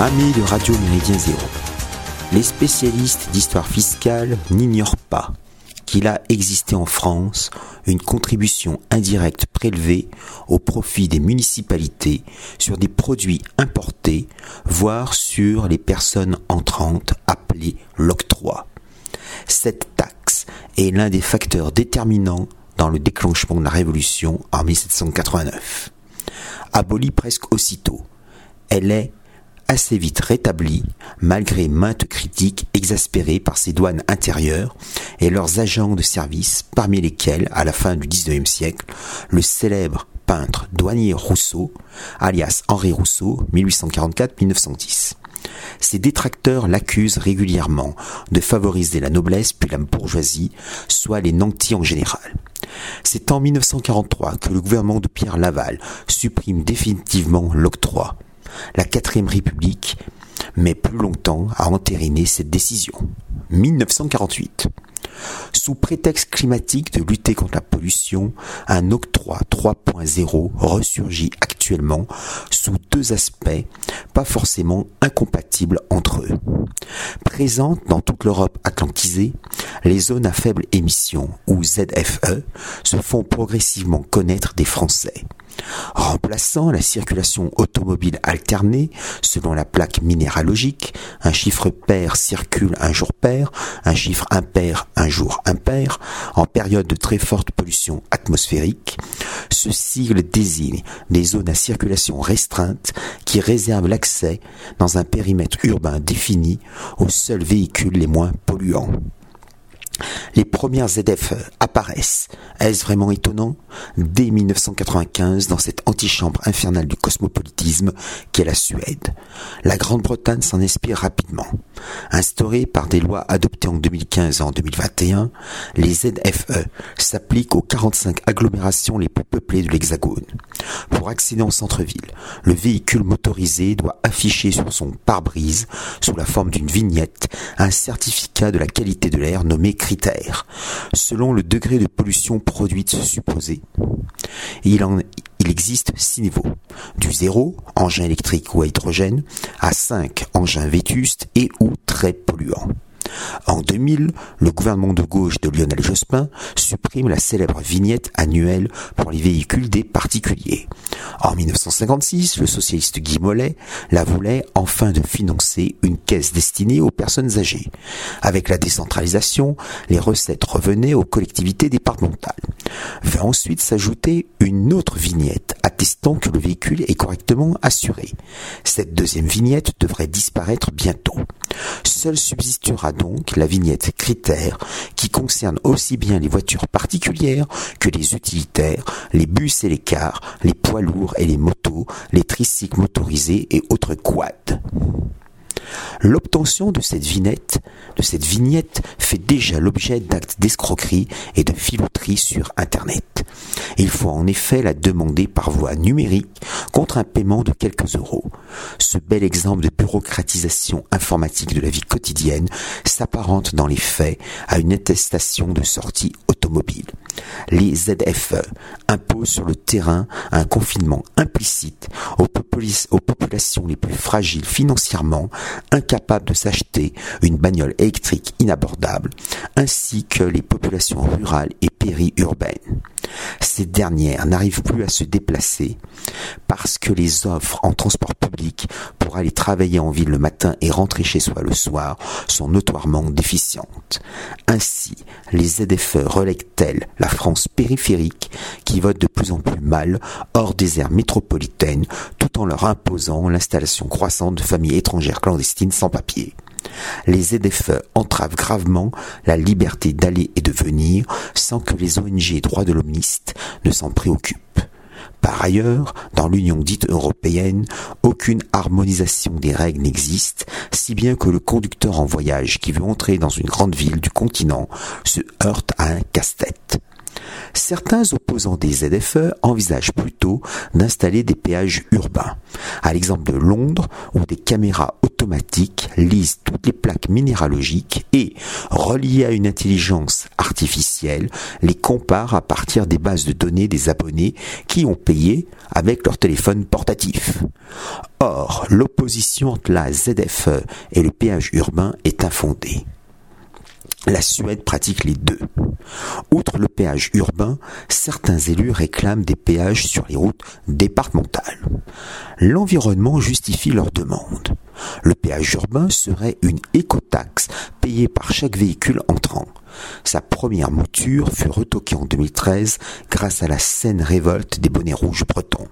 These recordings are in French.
Amis de Radio Méridien Zéro, les spécialistes d'histoire fiscale n'ignorent pas qu'il a existé en France une contribution indirecte prélevée au profit des municipalités sur des produits importés, voire sur les personnes entrantes appelées l'octroi. Cette taxe est l'un des facteurs déterminants dans le déclenchement de la Révolution en 1789. Abolie presque aussitôt, elle est assez vite rétablie, malgré maintes critiques exaspérées par ses douanes intérieures et leurs agents de service, parmi lesquels, à la fin du XIXe siècle, le célèbre peintre douanier Rousseau, alias Henri Rousseau, 1844-1910. Ses détracteurs l'accusent régulièrement de favoriser la noblesse puis la bourgeoisie, soit les nantis en général. C'est en 1943 que le gouvernement de Pierre Laval supprime définitivement l'octroi la quatrième République met plus longtemps à entériner cette décision. 1948. Sous prétexte climatique de lutter contre la pollution, un octroi 3.0 ressurgit actuellement sous deux aspects pas forcément incompatibles entre eux. Présentes dans toute l'Europe atlantisée, les zones à faible émission, ou ZFE, se font progressivement connaître des Français remplaçant la circulation automobile alternée selon la plaque minéralogique, un chiffre pair circule un jour pair, un chiffre impair un jour impair, en période de très forte pollution atmosphérique. Ce sigle désigne des zones à circulation restreinte qui réservent l'accès dans un périmètre urbain défini aux seuls véhicules les moins polluants. Les premières ZF apparaissent. Est-ce vraiment étonnant? Dès 1995, dans cette antichambre infernale du cosmopolitisme qu'est la Suède. La Grande-Bretagne s'en inspire rapidement. Instaurées par des lois adoptées en 2015 et en 2021, les ZFE s'appliquent aux 45 agglomérations les plus peuplées de l'Hexagone. Pour accéder en centre-ville, le véhicule motorisé doit afficher sur son pare-brise, sous la forme d'une vignette, un certificat de la qualité de l'air nommé selon le degré de pollution produite supposé. Il, existe six niveaux. Du zéro, engin électrique ou à hydrogène, à 5, engins vétustes et ou très polluants. En 2000, le gouvernement de gauche de Lionel Jospin supprime la célèbre vignette annuelle pour les véhicules des particuliers. En 1956, le socialiste Guy Mollet la voulait enfin de financer une caisse destinée aux personnes âgées. Avec la décentralisation, les recettes revenaient aux collectivités départementales. Va ensuite s'ajouter une autre vignette attestant que le véhicule est correctement assuré. Cette deuxième vignette devrait disparaître bientôt. Seule subsistera donc la vignette critère qui concerne aussi bien les voitures particulières que les utilitaires, les bus et les cars, les poids lourds et les motos, les tricycles motorisés et autres quads. L'obtention de cette vignette, de cette vignette fait déjà l'objet d'actes d'escroquerie et de filouterie sur Internet. Il faut en effet la demander par voie numérique contre un paiement de quelques euros. Ce bel exemple de bureaucratisation informatique de la vie quotidienne s'apparente dans les faits à une attestation de sortie automobile. Les ZFE imposent sur le terrain un confinement implicite aux, populations les plus fragiles financièrement, incapables de s'acheter une bagnole électrique inabordable, ainsi que les populations rurales et périurbaines. Ces dernières n'arrivent plus à se déplacer parce que les offres en transport public pour aller travailler en ville le matin et rentrer chez soi le soir sont notoirement déficientes. Ainsi, les ZFE relèguent-elles la France périphérique qui vote de plus en plus mal hors des aires métropolitaines tout en leur imposant l'installation croissante de familles étrangères clandestines sans papier. Les ZFE entravent gravement la liberté d'aller et de venir sans que les ONG droits de l'homiste ne s'en préoccupent. Par ailleurs, dans l'Union dite européenne, aucune harmonisation des règles n'existe, si bien que le conducteur en voyage qui veut entrer dans une grande ville du continent se heurte à un casse-tête. Certains opposants des ZFE envisagent plutôt d'installer des péages urbains, à l'exemple de Londres où des caméras automatiques lisent toutes les plaques minéralogiques et, reliées à une intelligence artificielle, les comparent à partir des bases de données des abonnés qui ont payé avec leur téléphone portatif. Or, l'opposition entre la ZFE et le péage urbain est infondée. La Suède pratique les deux. Outre le péage urbain, certains élus réclament des péages sur les routes départementales. L'environnement justifie leur demande. Le péage urbain serait une écotaxe payée par chaque véhicule entrant. Sa première mouture fut retoquée en 2013 grâce à la saine révolte des bonnets rouges bretons.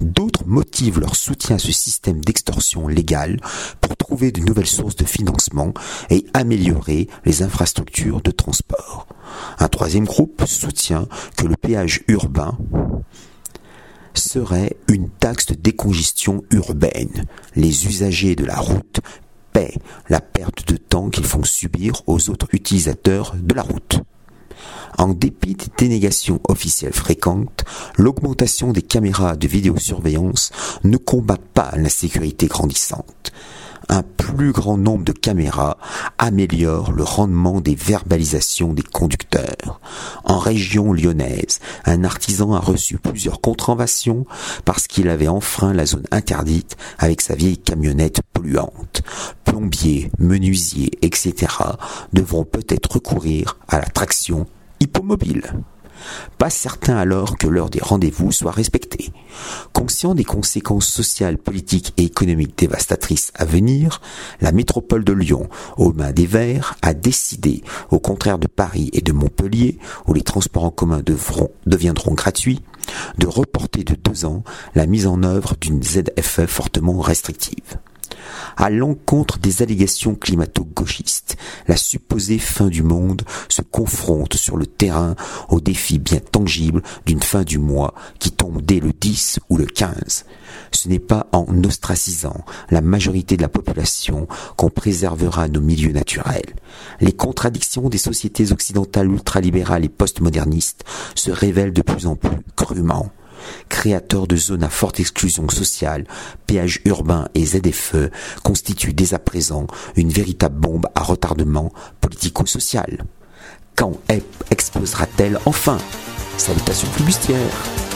D'autres motivent leur soutien à ce système d'extorsion légale pour trouver de nouvelles sources de financement et améliorer les infrastructures de transport. Un troisième groupe soutient que le péage urbain serait une taxe de décongestion urbaine. Les usagers de la route la perte de temps qu'ils font subir aux autres utilisateurs de la route. En dépit des dénégations officielles fréquentes, l'augmentation des caméras de vidéosurveillance ne combat pas l'insécurité grandissante un plus grand nombre de caméras améliore le rendement des verbalisations des conducteurs. En région lyonnaise, un artisan a reçu plusieurs contraventions parce qu'il avait enfreint la zone interdite avec sa vieille camionnette polluante. Plombiers, menuisiers, etc. devront peut-être recourir à la traction hippomobile. Pas certain alors que l'heure des rendez-vous soit respectée. Conscient des conséquences sociales, politiques et économiques dévastatrices à venir, la métropole de Lyon, aux mains des Verts, a décidé, au contraire de Paris et de Montpellier, où les transports en commun deviendront gratuits, de reporter de deux ans la mise en œuvre d'une ZFE fortement restrictive à l'encontre des allégations climato-gauchistes. La supposée fin du monde se confronte sur le terrain au défi bien tangible d'une fin du mois qui tombe dès le 10 ou le 15. Ce n'est pas en ostracisant la majorité de la population qu'on préservera nos milieux naturels. Les contradictions des sociétés occidentales ultralibérales et postmodernistes se révèlent de plus en plus crûment créateurs de zones à forte exclusion sociale, péages urbains et ZFE, constituent dès à présent une véritable bombe à retardement politico-social. Quand explosera-t-elle enfin? Salutations flibustières